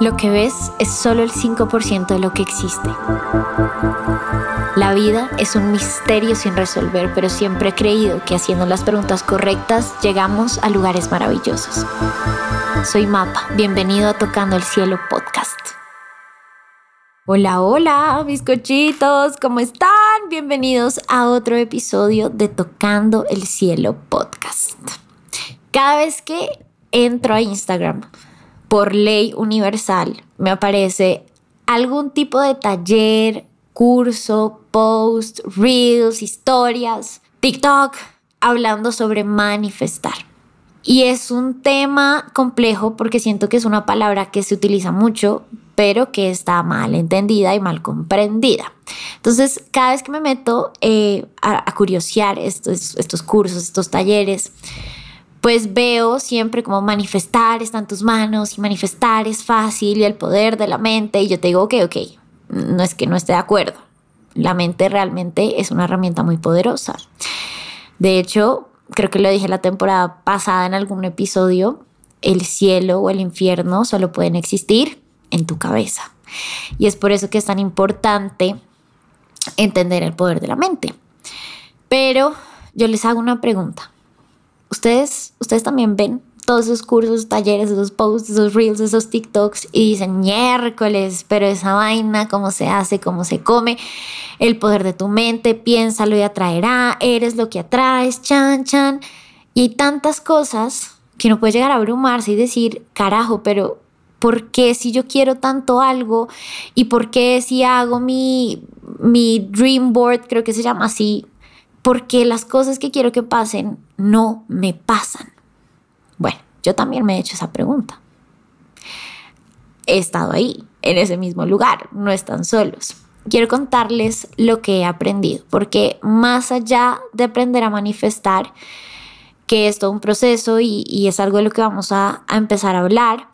Lo que ves es solo el 5% de lo que existe. La vida es un misterio sin resolver, pero siempre he creído que haciendo las preguntas correctas llegamos a lugares maravillosos. Soy Mapa, bienvenido a Tocando el Cielo podcast. Hola, hola, mis cochitos, ¿cómo están? Bienvenidos a otro episodio de Tocando el Cielo podcast. Cada vez que entro a Instagram, por ley universal, me aparece algún tipo de taller, curso, post, reels, historias, TikTok, hablando sobre manifestar. Y es un tema complejo porque siento que es una palabra que se utiliza mucho, pero que está mal entendida y mal comprendida. Entonces, cada vez que me meto eh, a, curiosear estos, estos cursos, estos talleres, pues veo siempre como manifestar está en tus manos y manifestar es fácil y el poder de la mente y yo te digo, ok, ok, no es que no esté de acuerdo. La mente realmente es una herramienta muy poderosa. De hecho, creo que lo dije la temporada pasada en algún episodio, el cielo o el infierno solo pueden existir en tu cabeza. Y es por eso que es tan importante entender el poder de la mente. Pero yo les hago una pregunta. Ustedes, ustedes también ven todos esos cursos, talleres, esos posts, esos reels, esos TikToks y dicen miércoles, pero esa vaina, cómo se hace, cómo se come, el poder de tu mente, piénsalo y atraerá, eres lo que atraes, chan, chan. Y tantas cosas que no puede llegar a abrumarse y decir, carajo, pero ¿por qué si yo quiero tanto algo? ¿Y por qué si hago mi, mi dream board, creo que se llama así, porque las cosas que quiero que pasen no me pasan. Bueno, yo también me he hecho esa pregunta. He estado ahí, en ese mismo lugar, no están solos. Quiero contarles lo que he aprendido, porque más allá de aprender a manifestar, que es todo un proceso y, es algo de lo que vamos a, a empezar a hablar,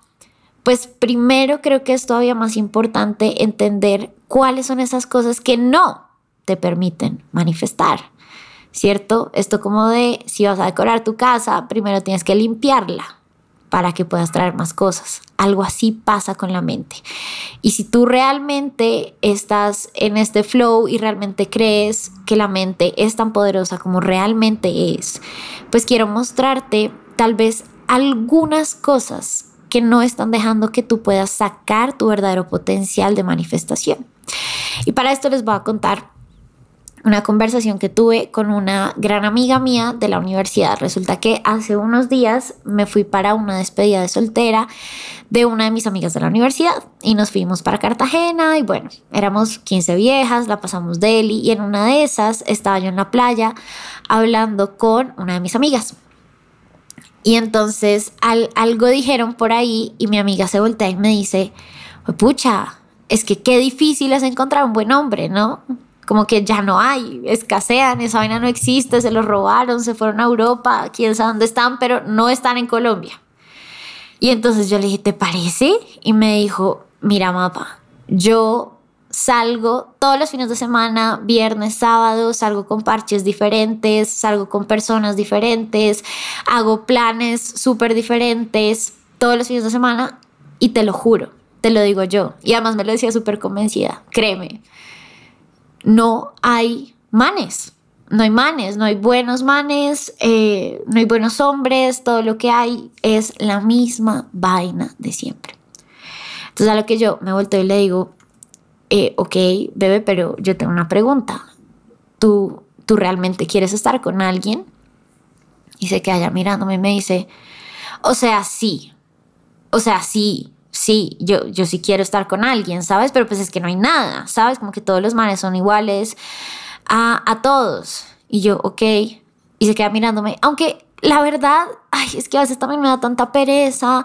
pues primero creo que es todavía más importante entender cuáles son esas cosas que no te permiten manifestar. ¿cierto? Esto como de si vas a decorar tu casa, primero tienes que limpiarla para que puedas traer más cosas. Algo así pasa con la mente. Y si tú realmente estás en este flow y realmente crees que la mente es tan poderosa como realmente es, pues quiero mostrarte tal vez algunas cosas que no están dejando que tú puedas sacar tu verdadero potencial de manifestación. Y para esto les voy a contar una conversación que tuve con una gran amiga mía de la universidad. Resulta que hace unos días me fui para una despedida de soltera de una de mis amigas de la universidad y nos fuimos para Cartagena y bueno, éramos 15 viejas, la pasamos deli y en una de esas estaba yo en la playa hablando con una de mis amigas. Y entonces algo dijeron por ahí y mi amiga se voltea y me dice, pucha, es que qué difícil es encontrar un buen hombre, ¿no? Como que ya no hay, escasean, esa vaina no existe, se los robaron, se fueron a Europa, quién sabe dónde están, pero no están en Colombia. Y entonces yo le dije, ¿te parece? Y me dijo, mira mapa, yo salgo todos los fines de semana, viernes, sábado, salgo con parches diferentes, salgo con personas diferentes, hago planes súper diferentes todos los fines de semana y te lo juro, te lo digo yo. Y además me lo decía súper convencida, créeme no hay manes. No hay manes, no hay buenos manes, eh, no hay buenos hombres, todo lo que hay es la misma vaina de siempre. Entonces a lo que yo me vuelto y le digo, eh, ok, bebé, pero yo tengo una pregunta. ¿Tú, ¿Tú realmente quieres estar con alguien? Y se queda mirándome y me dice, o sea, sí, o sea, sí, sí, yo, yo sí quiero estar con alguien, ¿sabes? Pero pues es que no hay nada, ¿sabes? Como que todos los manes son iguales a, a todos. Y yo, ok. Y se queda mirándome, aunque la verdad, ay, es que a veces también me da tanta pereza,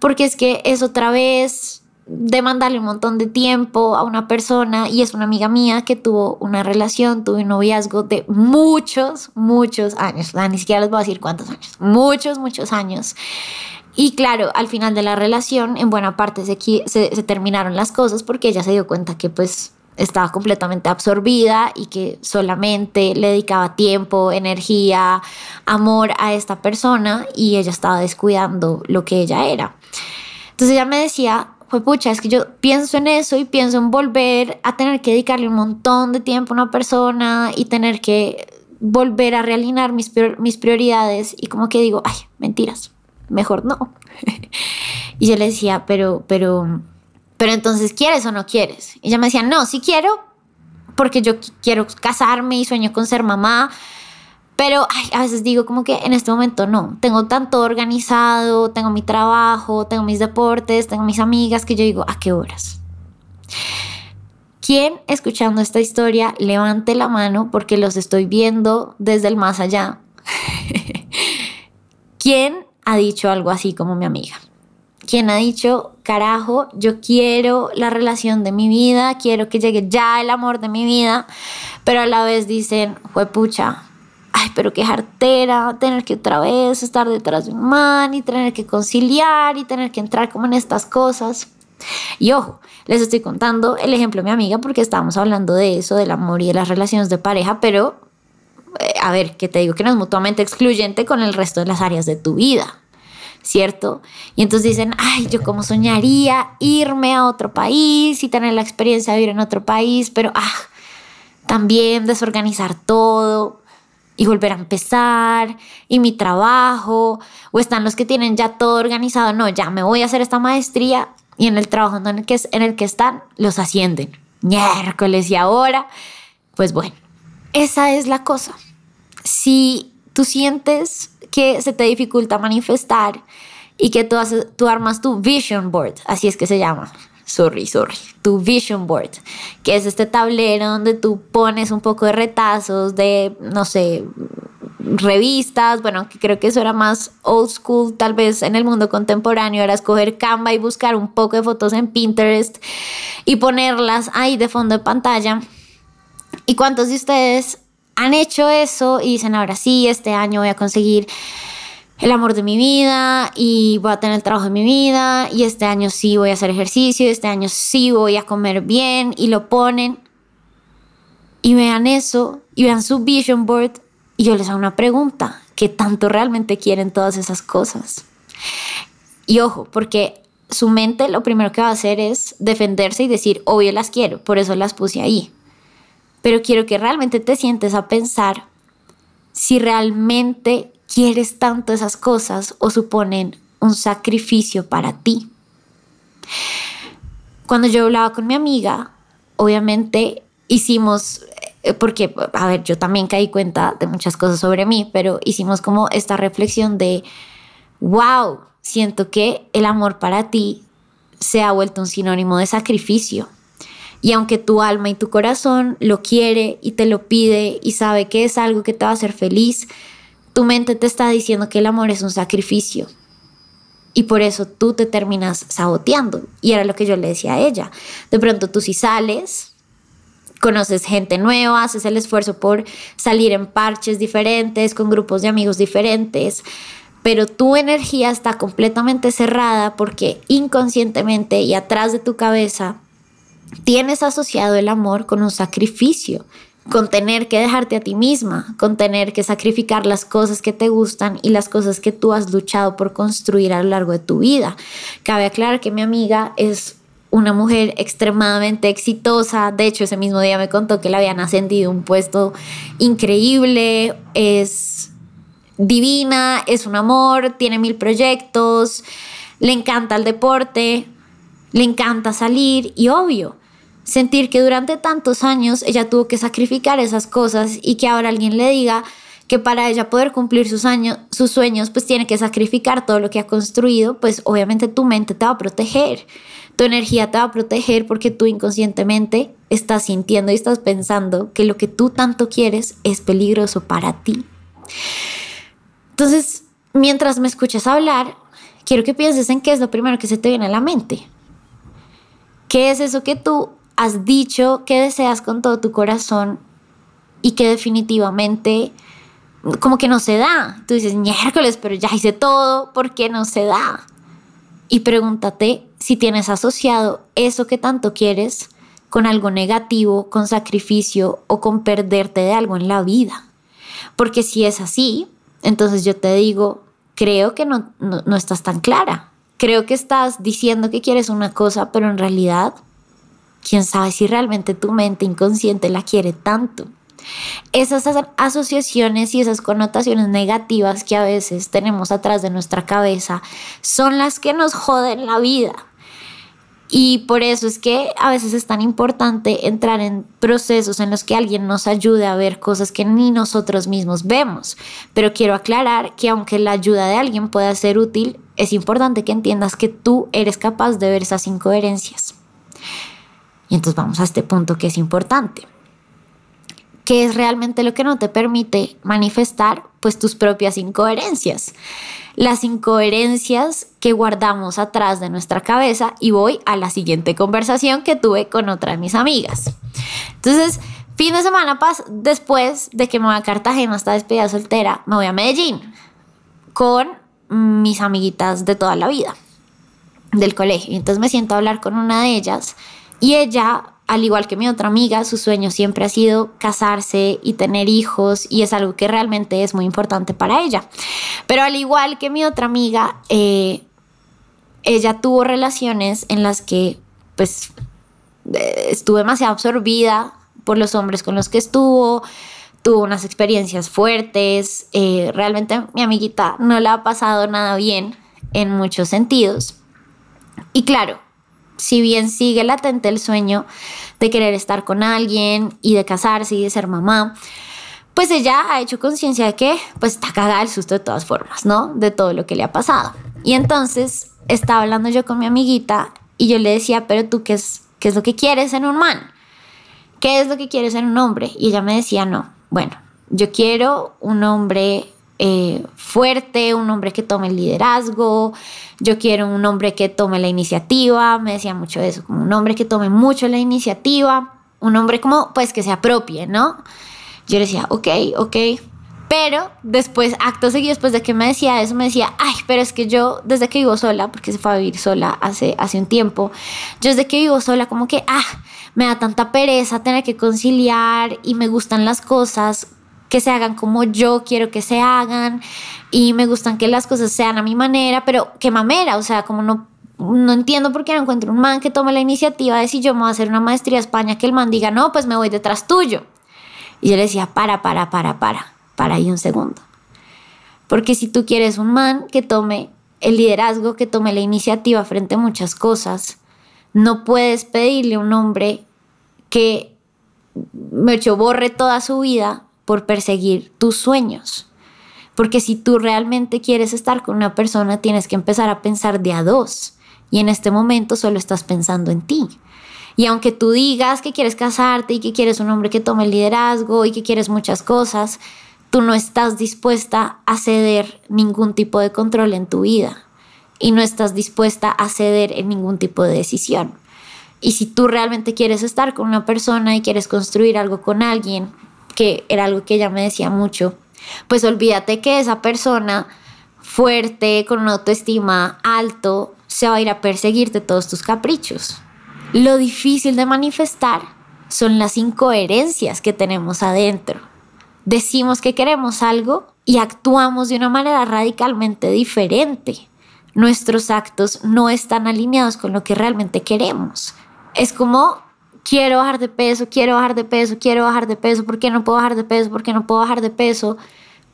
porque es que es otra vez de mandarle un montón de tiempo a una persona y es una amiga mía que tuvo una relación, tuvo un noviazgo de muchos, muchos años, ni siquiera les voy a decir cuántos años, muchos, muchos años. Y claro, al final de la relación, en buena parte se, se, terminaron las cosas porque ella se dio cuenta que pues estaba completamente absorbida y que solamente le dedicaba tiempo, energía, amor a esta persona y ella estaba descuidando lo que ella era. Entonces ella me decía, fue pucha, es que yo pienso en eso y pienso en volver a tener que dedicarle un montón de tiempo a una persona y tener que volver a realinear mis, mis prioridades y como que digo, ay, mentiras, mejor no. y yo le decía, pero, pero, pero entonces, ¿quieres o no quieres? Y ella me decía, no, sí quiero, porque yo quiero casarme y sueño con ser mamá, pero a veces digo como que en este momento no, tengo tanto organizado, tengo mi trabajo, tengo mis deportes, tengo mis amigas, que yo digo, ¿a qué horas? ¿Quién escuchando esta historia levante la mano porque los estoy viendo desde el más allá? ¿Quién ha dicho algo así como mi amiga? ¿Quién ha dicho, carajo, yo quiero la relación de mi vida, quiero que llegue ya el amor de mi vida, pero a la vez dicen, pucha, ay, pero qué jartera, tener que otra vez estar detrás de un man y tener que conciliar y tener que entrar como en estas cosas. Y ojo, les estoy contando el ejemplo de mi amiga porque estábamos hablando de eso, del amor y de las relaciones de pareja, pero a ver, que te digo que no es mutuamente excluyente con el resto de las áreas de tu vida. ¿cierto? Y entonces dicen, ay, yo como soñaría irme a otro país y tener la experiencia de vivir en otro país, pero ah, también desorganizar todo y volver a empezar y mi trabajo o están los que tienen ya todo organizado, no, ya me voy a hacer esta maestría y en el trabajo en el que, en el que están los ascienden. Miércoles y ahora, pues bueno, esa es la cosa. Si tú sientes que se te dificulta manifestar y que tú, haces, tú armas tu vision board, así es que se llama, sorry, sorry, tu vision board, que es este tablero donde tú pones un poco de retazos de, no sé, revistas, bueno, que creo que eso era más old school, tal vez en el mundo contemporáneo, era escoger Canva y buscar un poco de fotos en Pinterest y ponerlas ahí de fondo de pantalla. ¿Y cuántos de ustedes han hecho eso y dicen, ahora sí, este año voy a conseguir el amor de mi vida y voy a tener el trabajo de mi vida y este año sí voy a hacer ejercicio, este año sí voy a comer bien y lo ponen y vean eso y vean su vision board y yo les hago una pregunta, ¿qué tanto realmente quieren todas esas cosas? Y ojo, porque su mente lo primero que va a hacer es defenderse y decir, obvio las quiero, por eso las puse ahí. Pero quiero que realmente te sientes a pensar si realmente quieres tanto esas cosas o suponen un sacrificio para ti. Cuando yo hablaba con mi amiga, obviamente hicimos, eh, porque, a ver, yo también caí cuenta de muchas cosas sobre mí, pero hicimos como esta reflexión de, wow, siento que el amor para ti se ha vuelto un sinónimo de sacrificio. Y aunque tu alma y tu corazón lo quiere y te lo pide y sabe que es algo que te va a hacer feliz, tu mente te está diciendo que el amor es un sacrificio. Y por eso tú te terminas saboteando. Y era lo que yo le decía a ella. De pronto tú si sales, conoces gente nueva, haces el esfuerzo por salir en parches diferentes, con grupos de amigos diferentes, pero tu energía está completamente cerrada porque inconscientemente y atrás de tu cabeza tienes asociado el amor con un sacrificio con tener que dejarte a ti misma, con tener que sacrificar las cosas que te gustan y las cosas que tú has luchado por construir a lo largo de tu vida. Cabe aclarar que mi amiga es una mujer extremadamente exitosa, de hecho ese mismo día me contó que le habían ascendido un puesto increíble, es divina, es un amor, tiene mil proyectos, le encanta el deporte, le encanta salir y obvio, sentir que durante tantos años ella tuvo que sacrificar esas cosas y que ahora alguien le diga que para ella poder cumplir sus, años, sus sueños, pues tiene que sacrificar todo lo que ha construido, pues obviamente tu mente te va a proteger, tu energía te va a proteger porque tú inconscientemente estás sintiendo y estás pensando que lo que tú tanto quieres es peligroso para ti. Entonces, mientras me escuchas hablar, quiero que pienses en qué es lo primero que se te viene a la mente. ¿Qué es eso que tú has dicho que deseas con todo tu corazón y que definitivamente como que no se da. Tú dices, miércoles, pero ya hice todo, ¿por qué no se da? Y pregúntate si tienes asociado eso que tanto quieres con algo negativo, con sacrificio o con perderte de algo en la vida. Porque si es así, entonces yo te digo, creo que no, no, no estás tan clara. Creo que estás diciendo que quieres una cosa, pero en realidad, quién sabe si realmente tu mente inconsciente la quiere tanto. Esas asociaciones y esas connotaciones negativas que a veces tenemos atrás de nuestra cabeza son las que nos joden la vida. Y por eso es que a veces es tan importante entrar en procesos en los que alguien nos ayude a ver cosas que ni nosotros mismos vemos. Pero quiero aclarar que aunque la ayuda de alguien pueda ser útil, es importante que entiendas que tú eres capaz de ver esas incoherencias. Y entonces vamos a este punto que es importante. ¿Qué es realmente lo que no te permite manifestar pues tus propias incoherencias? Las incoherencias que guardamos atrás de nuestra cabeza y voy a la siguiente conversación que tuve con otra de mis amigas. Entonces, fin de semana pas después de que me voy a Cartagena hasta despedida soltera, me voy a Medellín con mis amiguitas de toda la vida del colegio. Entonces me siento a hablar con una de ellas y ella al igual que mi otra amiga, su sueño siempre ha sido casarse y tener hijos y es algo que realmente es muy importante para ella. Pero al igual que mi otra amiga, eh, ella tuvo relaciones en las que pues eh, estuvo demasiado absorbida por los hombres con los que estuvo, tuvo unas experiencias fuertes, eh, realmente mi amiguita no la ha pasado nada bien en muchos sentidos. Y claro, si bien sigue latente el sueño de querer estar con alguien y de casarse y de ser mamá, pues ella ha hecho conciencia de que pues está cagada el susto de todas formas, ¿no? De todo lo que le ha pasado. Y entonces estaba hablando yo con mi amiguita y yo le decía, pero tú, ¿qué es, qué es lo que quieres en un man? ¿Qué es lo que quieres en un hombre? Y ella me decía, no, bueno, yo quiero un hombre eh, fuerte, un hombre que tome el liderazgo, yo quiero un hombre que tome la iniciativa, me decía mucho eso, como un hombre que tome mucho la iniciativa, un hombre como pues que se apropie, ¿no? Yo le decía, ok, ok, pero después, acto seguido, después de que me decía eso, me decía, ay, pero es que yo desde que vivo sola, porque se fue a vivir sola hace, hace un tiempo, yo desde que vivo sola como que, ah, me da tanta pereza tener que conciliar y me gustan las cosas que se hagan como yo quiero que se hagan y me gustan que las cosas sean a mi manera, pero qué mamera, o sea, como no, no entiendo por qué no encuentro un man que tome la iniciativa de si yo me voy a hacer una maestría a España, que el man diga, no, pues me voy detrás tuyo. Y yo le decía, para, para, para, para, para ahí un segundo. Porque si tú quieres un man que tome el liderazgo, que tome la iniciativa frente a muchas cosas, no puedes pedirle a un hombre que me hecho borre toda su vida por perseguir tus sueños. Porque si tú realmente quieres estar con una persona, tienes que empezar a pensar de a dos. Y en este momento solo estás pensando en ti. Y aunque tú digas que quieres casarte y que quieres un hombre que tome el liderazgo y que quieres muchas cosas, tú no estás dispuesta a ceder ningún tipo de control en tu vida. Y no estás dispuesta a ceder en ningún tipo de decisión. Y si tú realmente quieres estar con una persona y quieres construir algo con alguien, que era algo que ella me decía mucho, pues olvídate que esa persona fuerte, con una autoestima alto, se va a ir a perseguirte todos tus caprichos. Lo difícil de manifestar son las incoherencias que tenemos adentro. Decimos que queremos algo y actuamos de una manera radicalmente diferente. Nuestros actos no están alineados con lo que realmente queremos. Es como quiero bajar de peso, quiero bajar de peso, quiero bajar de peso, ¿por qué no puedo bajar de peso? ¿Por qué no puedo bajar de peso?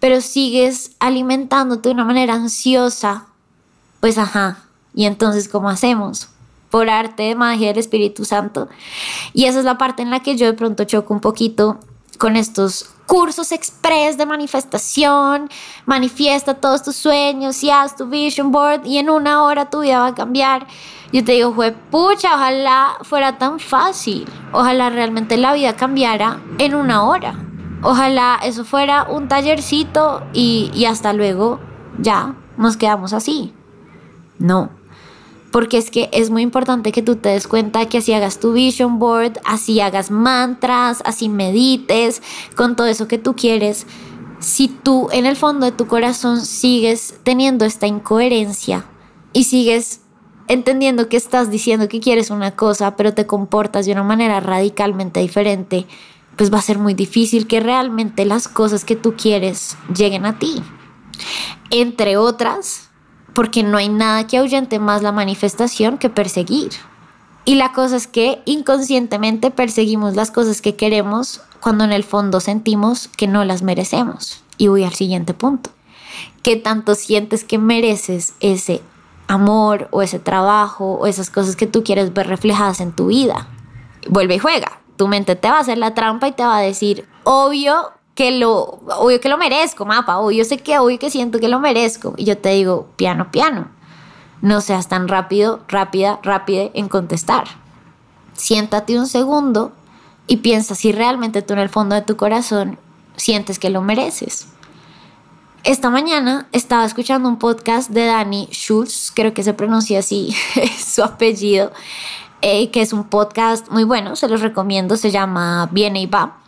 Pero sigues alimentándote de una manera ansiosa, pues ajá. Y entonces, ¿cómo hacemos? Por arte de magia del Espíritu Santo. Y esa es la parte en la que yo de pronto choco un poquito con estos cursos express de manifestación, manifiesta todos tus sueños y haz tu vision board y en una hora tu vida va a cambiar. Yo te digo, pucha, ojalá fuera tan fácil. Ojalá realmente la vida cambiara en una hora. Ojalá eso fuera un tallercito y, y hasta luego ya nos quedamos así. No. Porque es que es muy importante que tú te des cuenta que así hagas tu vision board, así hagas mantras, así medites con todo eso que tú quieres. Si tú en el fondo de tu corazón sigues teniendo esta incoherencia y sigues entendiendo que estás diciendo que quieres una cosa, pero te comportas de una manera radicalmente diferente, pues va a ser muy difícil que realmente las cosas que tú quieres lleguen a ti. Entre otras, porque no hay nada que ahuyente más la manifestación que perseguir. Y la cosa es que inconscientemente perseguimos las cosas que queremos cuando en el fondo sentimos que no las merecemos. Y voy al siguiente punto. ¿Qué tanto sientes que mereces ese amor o ese trabajo o esas cosas que tú quieres ver reflejadas en tu vida? Vuelve y juega. Tu mente te va a hacer la trampa y te va a decir, obvio que lo, obvio que lo merezco, mapa, obvio sé que, obvio que siento que lo merezco. Y yo te digo, piano, piano. No seas tan rápido, rápida, rápida en contestar. Siéntate un segundo y piensa si realmente tú en el fondo de tu corazón sientes que lo mereces. Esta mañana estaba escuchando un podcast de Danny Schultz, creo que se pronuncia así su apellido, eh, que es un podcast muy bueno, se los recomiendo, se llama Viene y va.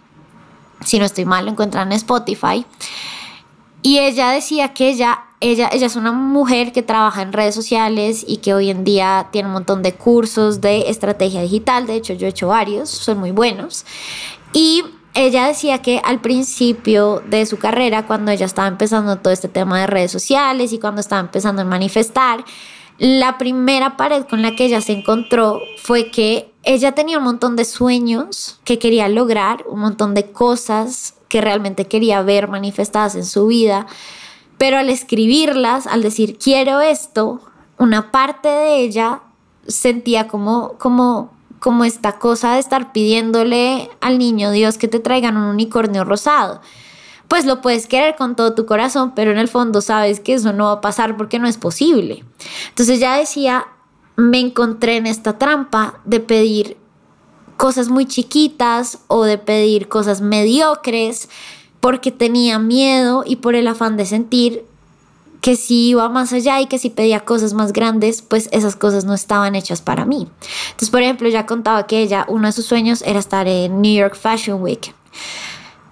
Si no estoy mal, lo encuentran en Spotify. Y ella decía que ella, ella, ella es una mujer que trabaja en redes sociales y que hoy en día tiene un montón de cursos de estrategia digital. De hecho, yo he hecho varios, son muy buenos. Y ella decía que al principio de su carrera, cuando ella estaba empezando todo este tema de redes sociales y cuando estaba empezando a manifestar, la primera pared con la que ella se encontró fue que ella tenía un montón de sueños que quería lograr, un montón de cosas que realmente quería ver manifestadas en su vida, pero al escribirlas, al decir quiero esto, una parte de ella sentía como, como como esta cosa de estar pidiéndole al niño Dios que te traigan un unicornio rosado. Pues lo puedes querer con todo tu corazón, pero en el fondo sabes que eso no va a pasar porque no es posible. Entonces ya decía, me encontré en esta trampa de pedir cosas muy chiquitas o de pedir cosas mediocres porque tenía miedo y por el afán de sentir que si iba más allá y que si pedía cosas más grandes, pues esas cosas no estaban hechas para mí. Entonces, por ejemplo, ya contaba que ella, uno de sus sueños era estar en New York Fashion Week.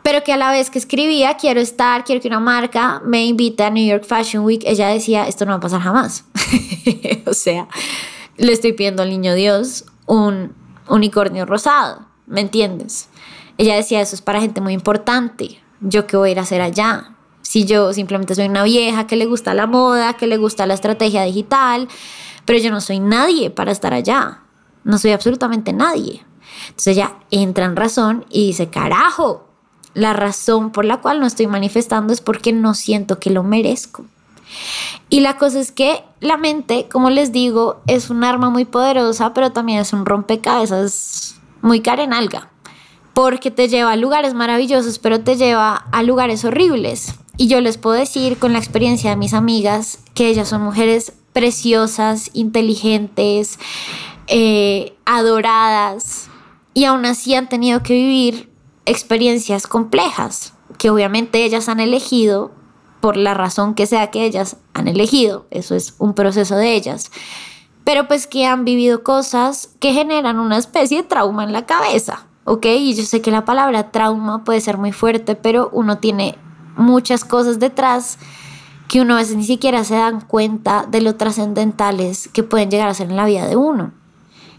Pero que a la vez que escribía, quiero estar, quiero que una marca me invite a New York Fashion Week, ella decía, esto no va a pasar jamás. o sea, le estoy pidiendo al niño Dios un unicornio rosado, ¿me entiendes? Ella decía, eso es para gente muy importante. Yo qué voy a ir a hacer allá, si yo simplemente soy una vieja que le gusta la moda, que le gusta la estrategia digital, pero yo no soy nadie para estar allá. No soy absolutamente nadie. Entonces ella entra en razón y dice, carajo, la razón por la cual no estoy manifestando es porque no siento que lo merezco. Y la cosa es que la mente, como les digo, es un arma muy poderosa, pero también es un rompecabezas muy carenalga, porque te lleva a lugares maravillosos, pero te lleva a lugares horribles. Y yo les puedo decir con la experiencia de mis amigas que ellas son mujeres preciosas, inteligentes, eh, adoradas y aún así han tenido que vivir experiencias complejas que obviamente ellas han elegido por la razón que sea que ellas han elegido. Eso es un proceso de ellas. Pero pues que han vivido cosas que generan una especie de trauma en la cabeza. ¿Ok? Y yo sé que la palabra trauma puede ser muy fuerte, pero uno tiene muchas cosas detrás que uno a veces ni siquiera se dan cuenta de lo trascendentales que pueden llegar a ser en la vida de uno.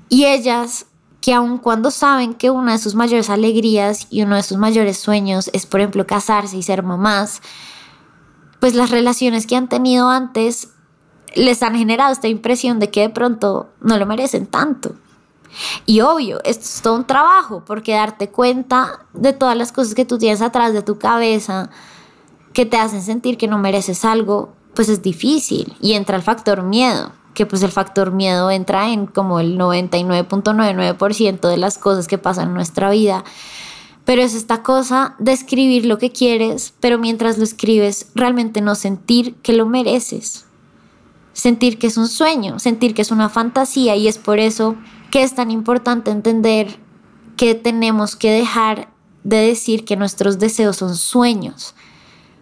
Y ellas, que aun cuando saben que una de sus mayores alegrías y uno de sus mayores sueños es, por ejemplo, casarse y ser mamás, pues las relaciones que han tenido antes les han generado esta impresión de que de pronto no lo merecen tanto. Y obvio, esto es todo un trabajo, porque darte cuenta de todas las cosas que tú tienes atrás de tu cabeza, que te hacen sentir que no mereces algo, pues es difícil. Y entra el factor miedo, que pues el factor miedo entra en como el 99.99% de las cosas que pasan en nuestra vida. Pero es esta cosa de escribir lo que quieres, pero mientras lo escribes, realmente no sentir que lo mereces. Sentir que es un sueño, sentir que es una fantasía y es por eso que es tan importante entender que tenemos que dejar de decir que nuestros deseos son sueños,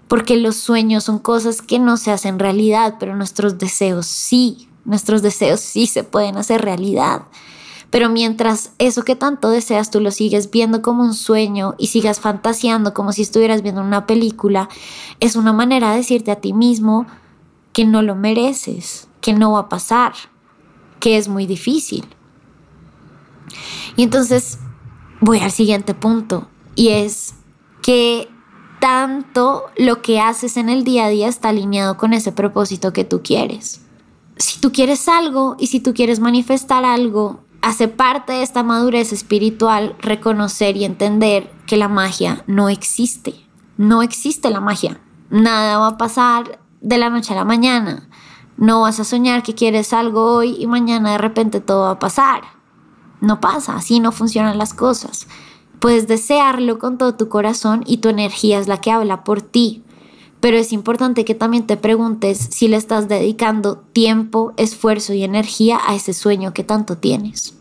porque los sueños son cosas que no se hacen realidad, pero nuestros deseos sí, nuestros deseos sí se pueden hacer realidad. Pero mientras eso que tanto deseas tú lo sigues viendo como un sueño y sigas fantaseando como si estuvieras viendo una película, es una manera de decirte a ti mismo que no lo mereces, que no va a pasar, que es muy difícil. Y entonces voy al siguiente punto y es que tanto lo que haces en el día a día está alineado con ese propósito que tú quieres. Si tú quieres algo y si tú quieres manifestar algo, hace parte de esta madurez espiritual reconocer y entender que la magia no existe. No existe la magia. Nada va a pasar de la noche a la mañana. No vas a soñar que quieres algo hoy y mañana de repente todo va a pasar. No pasa, así no funcionan las cosas. Puedes desearlo con todo tu corazón y tu energía es la que habla por ti. Pero es importante que también te preguntes si le estás dedicando tiempo, esfuerzo y energía a ese sueño que tanto tienes.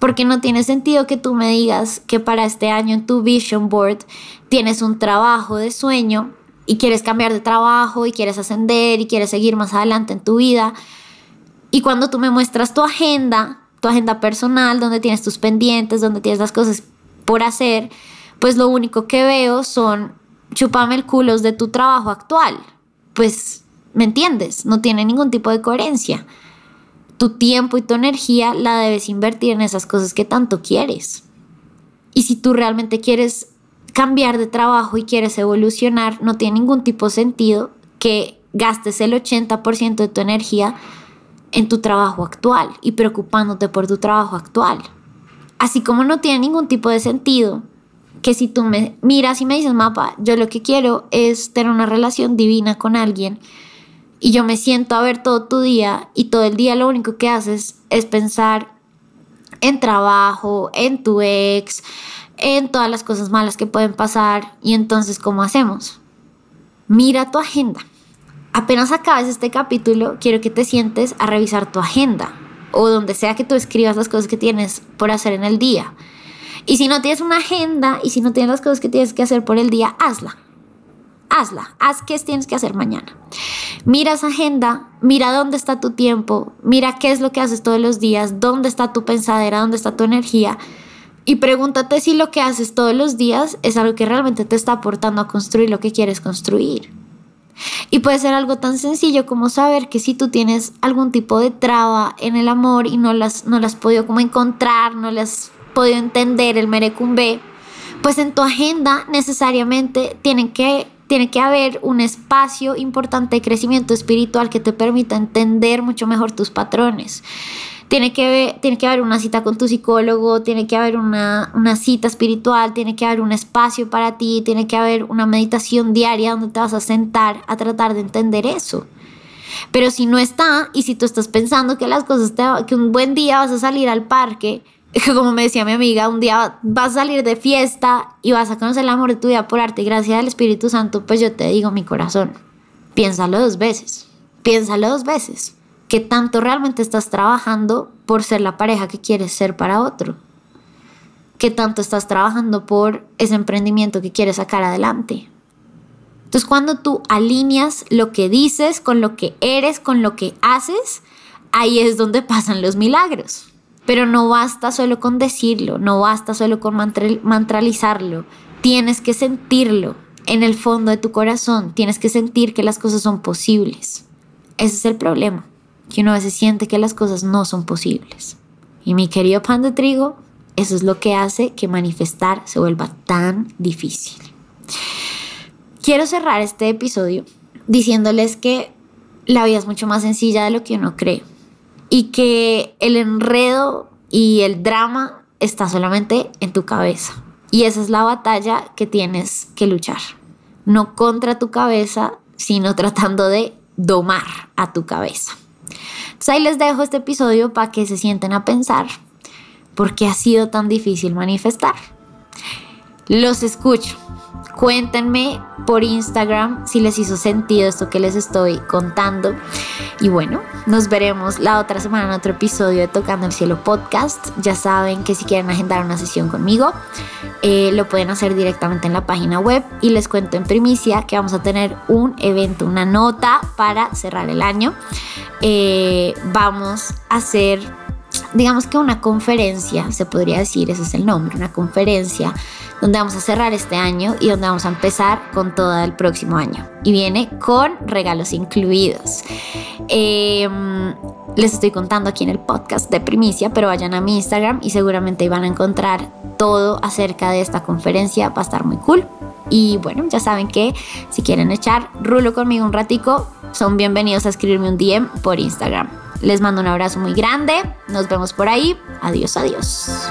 Porque no tiene sentido que tú me digas que para este año en tu vision board tienes un trabajo de sueño y quieres cambiar de trabajo y quieres ascender y quieres seguir más adelante en tu vida. Y cuando tú me muestras tu agenda, tu agenda personal, donde tienes tus pendientes, donde tienes las cosas por hacer, pues lo único que veo son chupame el culos de tu trabajo actual. Pues, ¿me entiendes? No tiene ningún tipo de coherencia. Tu tiempo y tu energía la debes invertir en esas cosas que tanto quieres. Y si tú realmente quieres cambiar de trabajo y quieres evolucionar, no tiene ningún tipo de sentido que gastes el 80% de tu energía en tu trabajo actual y preocupándote por tu trabajo actual. Así como no tiene ningún tipo de sentido que si tú me miras y me dices, mapa, yo lo que quiero es tener una relación divina con alguien y yo me siento a ver todo tu día y todo el día lo único que haces es pensar en trabajo, en tu ex, en todas las cosas malas que pueden pasar y entonces ¿cómo hacemos? Mira tu agenda. Apenas acabes este capítulo, quiero que te sientes a revisar tu agenda o donde sea que tú escribas las cosas que tienes por hacer en el día. Y si no tienes una agenda y si no tienes las cosas que tienes que hacer por el día, hazla. Hazla, haz qué tienes que hacer mañana. Mira esa agenda, mira dónde está tu tiempo, mira qué es lo que haces todos los días, dónde está tu pensadera, dónde está tu energía y pregúntate si lo que haces todos los días es algo que realmente te está aportando a construir lo que quieres construir. Y puede ser algo tan sencillo como saber que si tú tienes algún tipo de traba en el amor y no las, no las has podido como encontrar, no las podido entender el merecumbe, pues en tu agenda necesariamente tienen que, tiene que haber un espacio importante de crecimiento espiritual que te permita entender mucho mejor tus patrones. Tiene que, tiene que haber una cita con tu psicólogo, tiene que haber una, una cita espiritual, tiene que haber un espacio para ti, tiene que haber una meditación diaria donde te vas a sentar a tratar de entender eso. Pero si no está y si tú estás pensando que las cosas te, que un buen día vas a salir al parque, como me decía mi amiga, un día vas a salir de fiesta y vas a conocer el amor de tu vida por arte gracias al Espíritu Santo, pues yo te digo mi corazón, piénsalo dos veces, piénsalo dos veces que tanto realmente estás trabajando por ser la pareja que quieres ser para otro, que tanto estás trabajando por ese emprendimiento que quieres sacar adelante. Entonces cuando tú alineas lo que dices con lo que eres, con lo que haces, ahí es donde pasan los milagros. Pero no basta solo con decirlo, no basta solo con mantralizarlo, tienes que sentirlo en el fondo de tu corazón, tienes que sentir que las cosas son posibles. Ese es el problema que uno a veces siente que las cosas no son posibles. Y mi querido pan de trigo, eso es lo que hace que manifestar se vuelva tan difícil. Quiero cerrar este episodio diciéndoles que la vida es mucho más sencilla de lo que uno cree y que el enredo y el drama está solamente en tu cabeza. Y esa es la batalla que tienes que luchar. No contra tu cabeza, sino tratando de domar a tu cabeza. Entonces ahí les dejo este episodio para que se sienten a pensar por qué ha sido tan difícil manifestar. Los escucho. Cuéntenme por Instagram si les hizo sentido esto que les estoy contando. Y bueno, nos veremos la otra semana en otro episodio de Tocando el Cielo Podcast. Ya saben que si quieren agendar una sesión conmigo, eh, lo pueden hacer directamente en la página web. Y les cuento en primicia que vamos a tener un evento, una nota para cerrar el año. Eh, vamos a hacer digamos que una conferencia, se podría decir, ese es el nombre, una conferencia donde vamos a cerrar este año y donde vamos a empezar con todo el próximo año. Y viene con regalos incluidos. Em, les estoy contando aquí en el podcast de primicia, pero vayan a mi Instagram y seguramente van a encontrar todo acerca de esta conferencia. Va a estar muy cool. Y bueno, ya saben que si quieren echar rulo conmigo un ratico, son bienvenidos a escribirme un DM por Instagram. Les mando un abrazo muy grande. Nos vemos por ahí. Adiós, adiós.